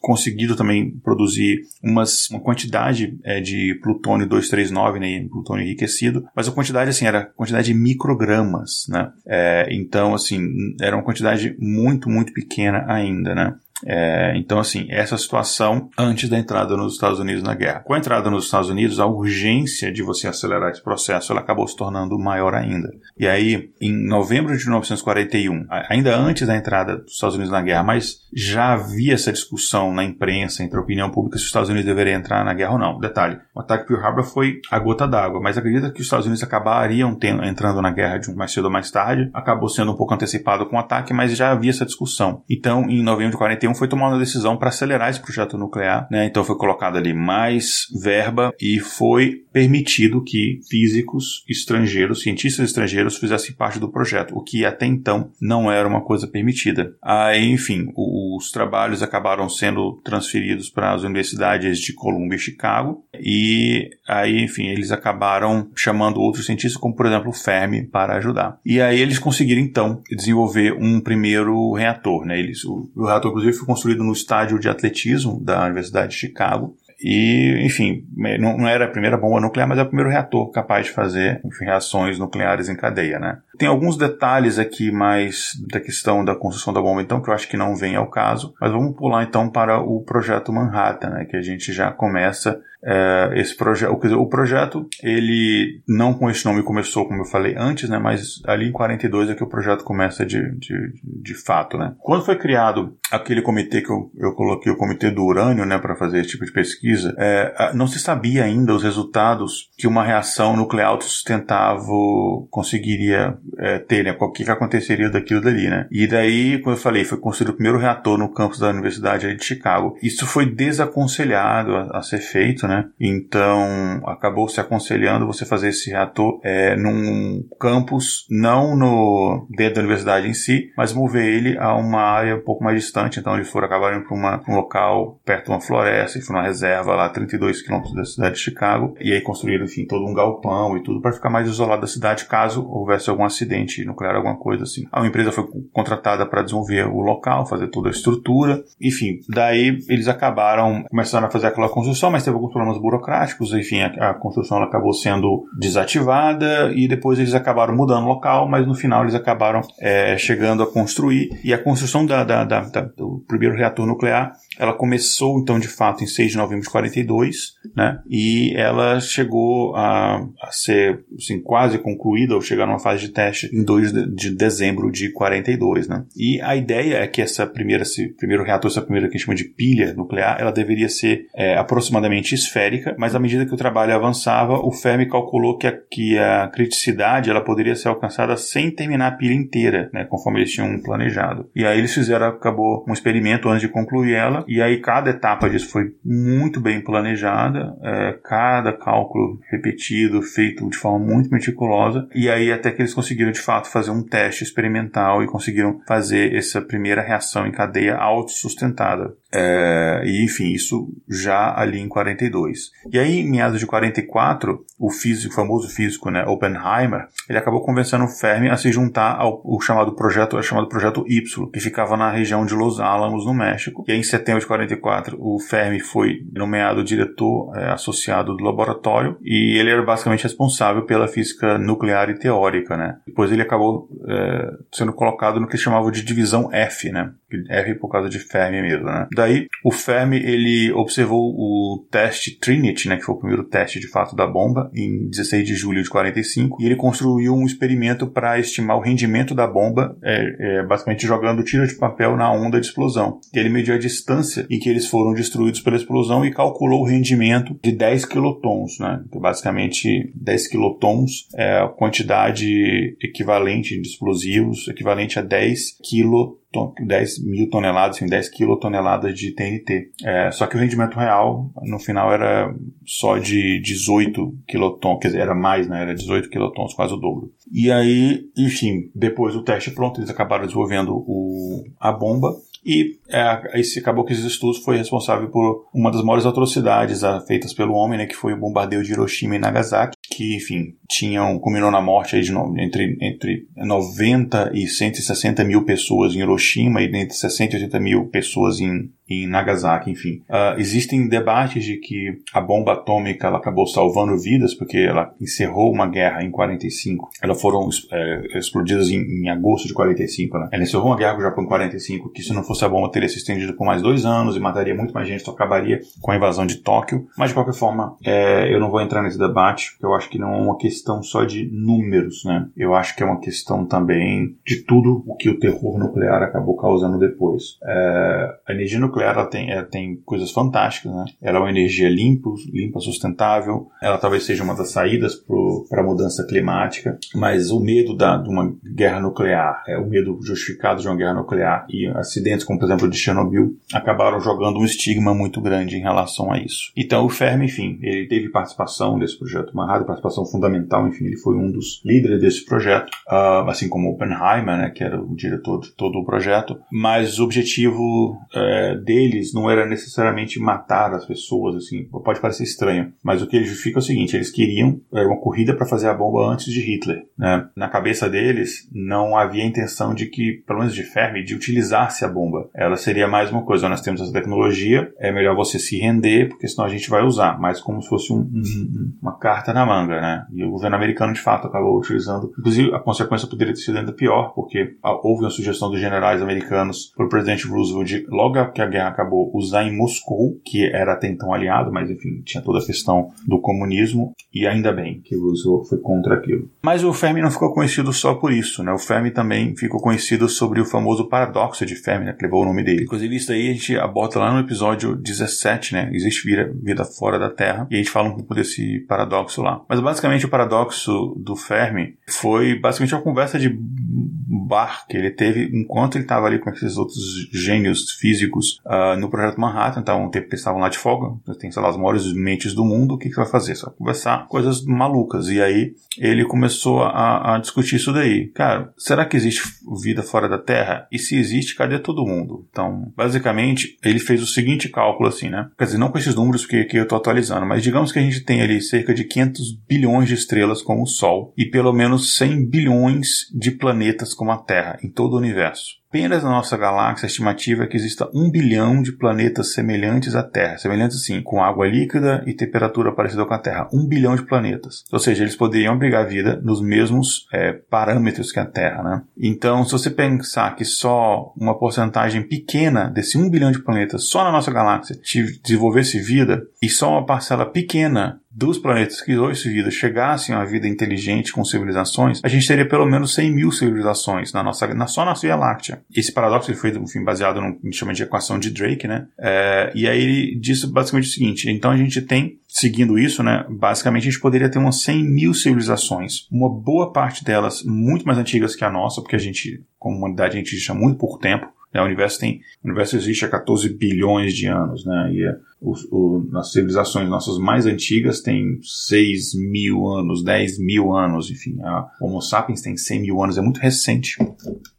conseguido também produzir umas, uma quantidade é, de plutônio 239, né, plutônio enriquecido, mas a quantidade, assim, era quantidade de microgramas, né? É, então, assim, era uma quantidade muito, muito pequena ainda, né? É, então, assim, essa situação antes da entrada nos Estados Unidos na guerra. Com a entrada nos Estados Unidos, a urgência de você acelerar esse processo ela acabou se tornando maior ainda. E aí, em novembro de 1941, ainda antes da entrada dos Estados Unidos na guerra, mas já havia essa discussão na imprensa, entre a opinião pública, se os Estados Unidos deveriam entrar na guerra ou não. Detalhe, o ataque Pearl Harbor foi a gota d'água, mas acredita que os Estados Unidos acabariam tendo, entrando na guerra de um mais cedo ou mais tarde. Acabou sendo um pouco antecipado com o ataque, mas já havia essa discussão. Então, em novembro de 41, foi tomada uma decisão para acelerar esse projeto nuclear, né? Então foi colocado ali mais verba e foi permitido que físicos estrangeiros, cientistas estrangeiros fizessem parte do projeto, o que até então não era uma coisa permitida. Aí, enfim, os trabalhos acabaram sendo transferidos para as universidades de Columbia e Chicago e aí, enfim, eles acabaram chamando outros cientistas, como por exemplo o Fermi, para ajudar. E aí eles conseguiram então desenvolver um primeiro reator, né? Eles, o, o reator inclusive foi construído no estádio de atletismo da Universidade de Chicago. E, enfim, não, era a primeira bomba nuclear, mas é o primeiro reator capaz de fazer enfim, reações nucleares em cadeia, né? Tem alguns detalhes aqui mais da questão da construção da bomba, então, que eu acho que não vem ao caso. Mas vamos pular então para o projeto Manhattan, né? Que a gente já começa é, esse projeto, o projeto, ele não com esse nome começou, como eu falei antes, né, mas ali em 42 é que o projeto começa de, de, de fato, né. Quando foi criado aquele comitê que eu, eu coloquei, o comitê do urânio, né, para fazer esse tipo de pesquisa, é, não se sabia ainda os resultados que uma reação nuclear autossustentável conseguiria é, ter, né, o que, que aconteceria daquilo dali, né. E daí, como eu falei, foi construído o primeiro reator no campus da Universidade de Chicago. Isso foi desaconselhado a, a ser feito, né? Então acabou se aconselhando você fazer esse reator é, num campus, não no dentro da universidade em si, mas mover ele a uma área um pouco mais distante. Então eles foram acabaram para um local perto de uma floresta e foi uma reserva lá 32 quilômetros da cidade de Chicago e aí construíram enfim todo um galpão e tudo para ficar mais isolado da cidade caso houvesse algum acidente nuclear alguma coisa assim. A empresa foi contratada para desenvolver o local, fazer toda a estrutura, enfim. Daí eles acabaram começando a fazer aquela construção, mas teve alguns problemas burocráticos, enfim, a, a construção acabou sendo desativada e depois eles acabaram mudando local, mas no final eles acabaram é, chegando a construir. E a construção da, da, da, do primeiro reator nuclear ela começou, então, de fato, em 6 de novembro de 42, né? E ela chegou a, a ser, assim, quase concluída, ou chegar numa fase de teste em 2 de, de dezembro de 42, né? E a ideia é que essa primeira, esse primeiro reator, essa primeira que a gente chama de pilha nuclear, ela deveria ser é, aproximadamente esférica, mas à medida que o trabalho avançava, o Fermi calculou que a, que a criticidade ela poderia ser alcançada sem terminar a pilha inteira, né? Conforme eles tinham planejado. E aí eles fizeram, acabou um experimento antes de concluir ela, e aí cada etapa disso foi muito bem planejada, é, cada cálculo repetido, feito de forma muito meticulosa, e aí até que eles conseguiram de fato fazer um teste experimental e conseguiram fazer essa primeira reação em cadeia autossustentada. É, e enfim, isso já ali em 42. E aí, em meados de 44, o físico, o famoso físico, né, Oppenheimer, ele acabou convencendo o Fermi a se juntar ao, ao chamado projeto, ao chamado projeto Y, que ficava na região de Los Alamos, no México. E aí, em setembro de 44, o Fermi foi nomeado diretor é, associado do laboratório e ele era basicamente responsável pela física nuclear e teórica, né. Depois ele acabou é, sendo colocado no que chamava de divisão F, né. F por causa de Fermi mesmo, né. Daí, o Fermi, ele observou o teste Trinity, né, que foi o primeiro teste de fato da bomba, em 16 de julho de 45, e ele construiu um experimento para estimar o rendimento da bomba, é, é, basicamente jogando tiro de papel na onda de explosão. E ele mediu a distância em que eles foram destruídos pela explosão e calculou o rendimento de 10 quilotons, né, que basicamente 10 quilotons é a quantidade equivalente de explosivos, equivalente a 10 quilotons 10 mil toneladas, assim, 10 quilotoneladas de TNT. É, só que o rendimento real, no final, era só de 18 quilotons, quer dizer, era mais, né? Era 18 quilotons, quase o dobro. E aí, enfim, depois do teste pronto, eles acabaram desenvolvendo o, a bomba. E é, esse acabou que esses estudos foi responsável por uma das maiores atrocidades feitas pelo homem, né, que foi o bombardeio de Hiroshima e Nagasaki, que, enfim, tinham, culminou na morte aí de entre, entre 90 e 160 mil pessoas em Hiroshima e entre 60 e 80 mil pessoas em, em Nagasaki, enfim. Uh, existem debates de que a bomba atômica ela acabou salvando vidas porque ela encerrou uma guerra em 45. Elas foram é, explodidas em, em, agosto de 45, né? Ela encerrou uma guerra com o Japão em 45, que se não fosse a bomba teria se estendido por mais dois anos e mataria muito mais gente, só acabaria com a invasão de Tóquio. Mas de qualquer forma, é, eu não vou entrar nesse debate, porque eu acho que não é uma questão só de números, né? Eu acho que é uma questão também de tudo o que o terror nuclear acabou causando depois. É, a energia nuclear ela tem, ela tem coisas fantásticas, né? Ela é uma energia limpa, limpa, sustentável. Ela talvez seja uma das saídas para a mudança climática, mas o medo da, de uma guerra nuclear, é, o medo justificado de uma guerra nuclear e acidentes como, por exemplo, de Chernobyl, acabaram jogando um estigma muito grande em relação a isso. Então, o Fermi, enfim, ele teve participação nesse projeto Manhattan, participação fundamental, enfim, ele foi um dos líderes desse projeto, uh, assim como Oppenheimer, né, que era o diretor de todo o projeto, mas o objetivo uh, deles não era necessariamente matar as pessoas, assim, pode parecer estranho, mas o que ele justifica é o seguinte, eles queriam, era uma corrida para fazer a bomba antes de Hitler, né, na cabeça deles não havia intenção de que, pelo menos de Fermi, de utilizar-se a bomba, ela seria mais uma coisa, nós temos essa tecnologia, é melhor você se render, porque senão a gente vai usar, mas como se fosse um, um, uma carta na manga, né? E o governo americano, de fato, acabou utilizando. Inclusive, a consequência poderia ter sido ainda pior, porque houve uma sugestão dos generais americanos para o presidente Roosevelt, de, logo que a guerra acabou, usar em Moscou, que era até então aliado, mas enfim, tinha toda a questão do comunismo, e ainda bem que Roosevelt foi contra aquilo. Mas o Fermi não ficou conhecido só por isso, né? O Fermi também ficou conhecido sobre o famoso paradoxo de Fermi, né? Que levou o nome dele. Inclusive, isso aí a gente aborda lá no episódio 17, né? Existe vida, vida fora da Terra, e a gente fala um pouco desse paradoxo lá. Mas basicamente o paradoxo do Fermi foi basicamente uma conversa de bar que ele teve enquanto ele estava ali com esses outros gênios físicos uh, no projeto Manhattan. Então, um tempo que eles estavam lá de folga, tem, sei lá, as maiores mentes do mundo, o que, que vai fazer? Só conversar coisas malucas. E aí ele começou a, a discutir isso daí. Cara, será que existe vida fora da Terra? E se existe, cadê todo mundo? Então, basicamente, ele fez o seguinte cálculo assim, né? Quer dizer, não com esses números porque aqui eu estou atualizando, mas digamos que a gente tem ali cerca de 500 bilhões de estrelas como o Sol e pelo menos 100 bilhões de planetas como a Terra em todo o universo. Apenas na nossa galáxia, a estimativa é que exista um bilhão de planetas semelhantes à Terra. Semelhantes, assim, com água líquida e temperatura parecida com a Terra. Um bilhão de planetas. Ou seja, eles poderiam abrigar vida nos mesmos é, parâmetros que a Terra, né? Então, se você pensar que só uma porcentagem pequena desse um bilhão de planetas, só na nossa galáxia, desenvolvesse vida, e só uma parcela pequena dos planetas que hoje vida chegassem a vida inteligente com civilizações, a gente teria pelo menos 100 mil civilizações na nossa, na, só na Via Láctea. Esse paradoxo ele foi enfim, baseado no que chama de equação de Drake, né? É, e aí ele disse basicamente o seguinte: então a gente tem, seguindo isso, né? Basicamente a gente poderia ter umas 100 mil civilizações, uma boa parte delas muito mais antigas que a nossa, porque a gente, como humanidade, a gente existe há muito pouco tempo O universo tem, o universo existe há 14 bilhões de anos, né? E o, o, as civilizações nossas mais antigas têm 6 mil anos, 10 mil anos, enfim. A Homo sapiens tem 100 mil anos, é muito recente.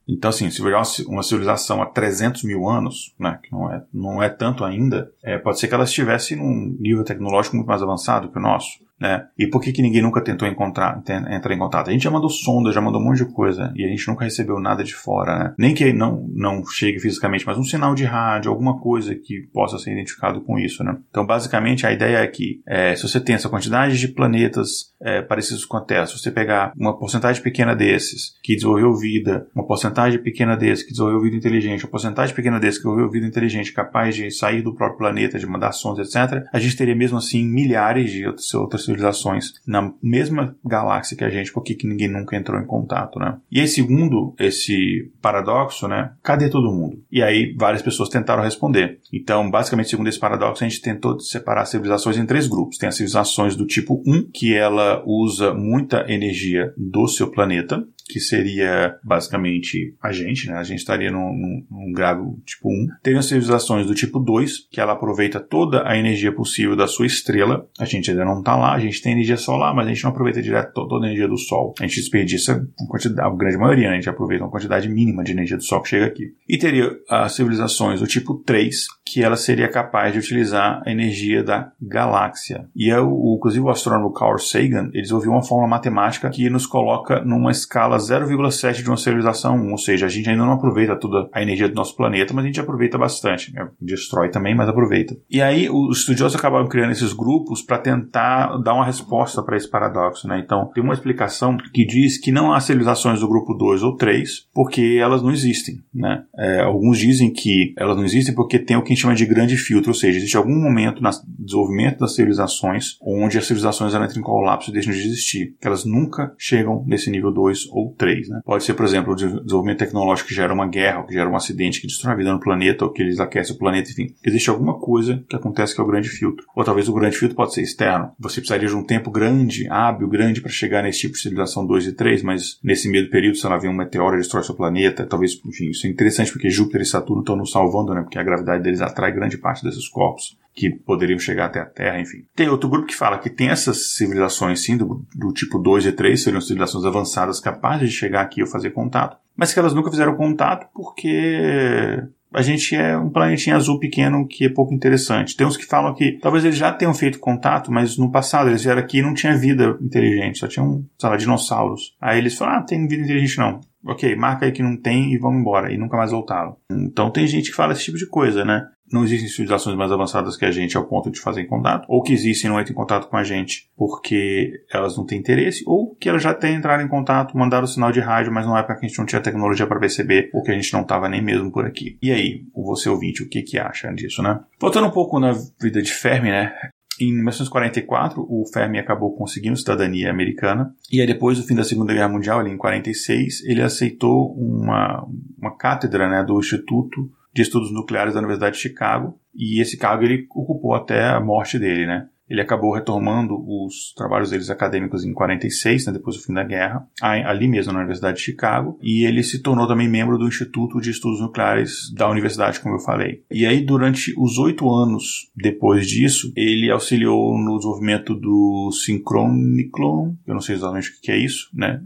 Então, assim, se vier uma civilização há 300 mil anos, né, que não é, não é tanto ainda, é, pode ser que ela estivesse num nível tecnológico muito mais avançado que o nosso. Né? E por que, que ninguém nunca tentou encontrar, entrar em contato? A gente já mandou sonda, já mandou um monte de coisa e a gente nunca recebeu nada de fora, né? Nem que não, não chegue fisicamente, mas um sinal de rádio, alguma coisa que possa ser identificado com isso, né? Então, basicamente, a ideia é que é, se você tem essa quantidade de planetas é, parecidos com a Terra, se você pegar uma porcentagem pequena desses que desenvolveu vida, uma porcentagem pequena desses que desenvolveu vida inteligente, uma porcentagem pequena desses que desenvolveu vida inteligente capaz de sair do próprio planeta, de mandar sondas, etc., a gente teria mesmo assim milhares de outras, outras civilizações na mesma galáxia que a gente, por que ninguém nunca entrou em contato, né? E aí, segundo esse paradoxo, né? Cadê todo mundo? E aí, várias pessoas tentaram responder. Então, basicamente, segundo esse paradoxo, a gente tentou separar civilizações em três grupos. Tem as civilizações do tipo 1, que ela usa muita energia do seu planeta, que seria basicamente a gente, né? A gente estaria num, num, num grau tipo 1. Tem as civilizações do tipo 2, que ela aproveita toda a energia possível da sua estrela. A gente ainda não está lá, a gente tem energia solar, mas a gente não aproveita direto toda a energia do Sol. A gente desperdiça uma quantidade, a grande maioria, né? A gente aproveita uma quantidade mínima de energia do Sol que chega aqui. E teria as civilizações do tipo 3, que ela seria capaz de utilizar a energia da galáxia. E é o, inclusive o astrônomo Carl Sagan, ele desenvolveu uma fórmula matemática que nos coloca numa escala 0,7 de uma civilização 1, ou seja, a gente ainda não aproveita toda a energia do nosso planeta, mas a gente aproveita bastante. Né? Destrói também, mas aproveita. E aí os estudiosos acabaram criando esses grupos para tentar dar uma resposta para esse paradoxo. Né? Então, tem uma explicação que diz que não há civilizações do grupo 2 ou 3 porque elas não existem. Né? É, alguns dizem que elas não existem porque tem o que a gente chama de grande filtro, ou seja, existe algum momento no desenvolvimento das civilizações onde as civilizações entram em colapso e deixam de existir, que elas nunca chegam nesse nível 2 ou 3. Né? Pode ser, por exemplo, o desenvolvimento tecnológico que gera uma guerra, ou que gera um acidente que destrói a vida no planeta, ou que eles aquecem o planeta, enfim. Existe alguma coisa que acontece que é o grande filtro. Ou talvez o grande filtro pode ser externo. Você precisaria de um tempo grande, hábil, grande, para chegar nesse tipo de civilização 2 e 3, mas nesse meio período, se ela vem um meteoro e destrói seu planeta, talvez, enfim, isso é interessante porque Júpiter e Saturno estão nos salvando, né? Porque a gravidade deles atrai grande parte desses corpos que poderiam chegar até a Terra, enfim. Tem outro grupo que fala que tem essas civilizações, sim, do, do tipo 2 e 3, seriam civilizações avançadas capazes de chegar aqui ou fazer contato, mas que elas nunca fizeram contato porque a gente é um planetinha azul pequeno que é pouco interessante. Tem uns que falam que talvez eles já tenham feito contato, mas no passado eles vieram aqui e não tinha vida inteligente, só tinham, sei lá, dinossauros. Aí eles falaram, ah, tem vida inteligente não. Ok, marca aí que não tem e vamos embora. E nunca mais voltaram. Então tem gente que fala esse tipo de coisa, né? Não existem civilizações mais avançadas que a gente ao ponto de fazer contato, ou que existem e não entram em contato com a gente porque elas não têm interesse, ou que elas já têm entrado em contato, mandaram sinal de rádio, mas não é porque a gente não tinha tecnologia para perceber, ou que a gente não estava nem mesmo por aqui. E aí, você ouvinte, o que que acha disso, né? Voltando um pouco na vida de Fermi, né? Em 1944, o Fermi acabou conseguindo cidadania americana, e aí depois do fim da Segunda Guerra Mundial, ali em 46, ele aceitou uma, uma cátedra né, do Instituto de Estudos Nucleares da Universidade de Chicago, e esse cargo ele ocupou até a morte dele, né? Ele acabou retomando os trabalhos deles acadêmicos em 46, né, depois do fim da guerra, ali mesmo na Universidade de Chicago, e ele se tornou também membro do Instituto de Estudos Nucleares da universidade, como eu falei. E aí, durante os oito anos depois disso, ele auxiliou no desenvolvimento do Synchroniclone, eu não sei exatamente o que é isso, né,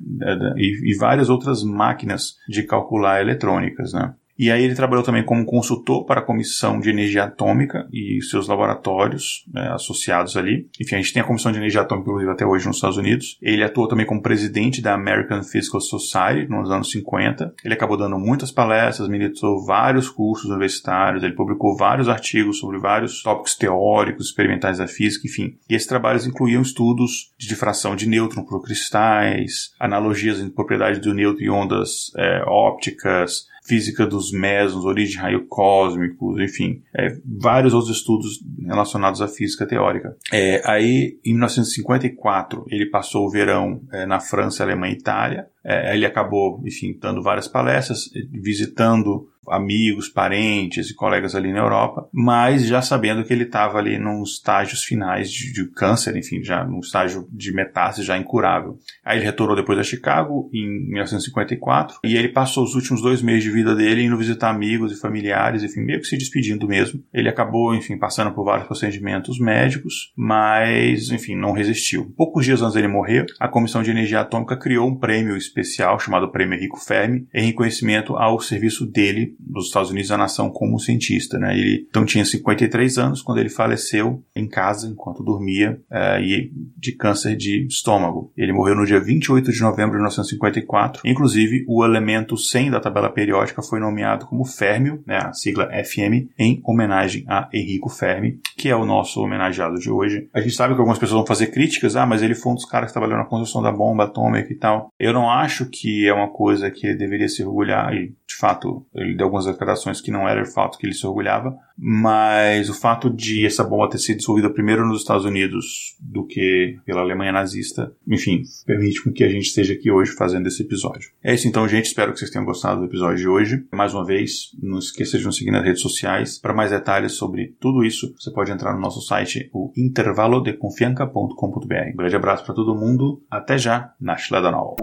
e várias outras máquinas de calcular eletrônicas, né. E aí ele trabalhou também como consultor para a Comissão de Energia Atômica e seus laboratórios né, associados ali. Enfim, a gente tem a Comissão de Energia Atômica, inclusive, até hoje nos Estados Unidos. Ele atuou também como presidente da American Physical Society nos anos 50. Ele acabou dando muitas palestras, militou vários cursos universitários, ele publicou vários artigos sobre vários tópicos teóricos, experimentais da física, enfim. E esses trabalhos incluíam estudos de difração de nêutron por cristais, analogias em propriedades do nêutron e ondas é, ópticas, física dos mesons, origem de raio cósmico, enfim, é, vários outros estudos relacionados à física teórica. É, aí, em 1954, ele passou o verão é, na França, Alemanha e Itália, É, ele acabou, enfim, dando várias palestras, visitando amigos, parentes e colegas ali na Europa, mas já sabendo que ele estava ali nos estágios finais de, de, câncer, enfim, já num estágio de metástase já incurável. Aí ele retornou depois a Chicago em 1954 e ele passou os últimos dois meses de vida dele indo visitar amigos e familiares, enfim, meio que se despedindo mesmo. Ele acabou, enfim, passando por vários procedimentos médicos, mas, enfim, não resistiu. Poucos dias antes dele morrer, a Comissão de Energia Atômica criou um prêmio especial chamado Prêmio Enrico Fermi em reconhecimento ao serviço dele dos Estados Unidos à nação como cientista. Né? Ele então tinha 53 anos quando ele faleceu em casa enquanto dormia uh, e de câncer de estômago. Ele morreu no dia 28 de novembro de 1954. Inclusive, o elemento 100 da tabela periódica foi nomeado como férmio, né, a sigla FM, em homenagem a Enrico Fermi, que é o nosso homenageado de hoje. A gente sabe que algumas pessoas vão fazer críticas, ah, mas ele foi um dos caras que trabalhou na construção da bomba atômica e tal. Eu não acho que é uma coisa que ele deveria se orgulhar, e de fato ele deu algumas declarações que não era o fato que ele se orgulhava, mas o fato de essa bomba ter sido desenvolvida primeiro nos Estados Unidos do que pela Alemanha nazista, enfim, permite com que a gente esteja aqui hoje fazendo esse episódio. É isso então, gente. Espero que vocês tenham gostado do episódio de hoje. Mais uma vez, não esqueça de nos seguir nas redes sociais. Para mais detalhes sobre tudo isso, você pode entrar no nosso site, o intervalodeconfianca.com.br. Um grande abraço para todo mundo. Até já, na Schledanol.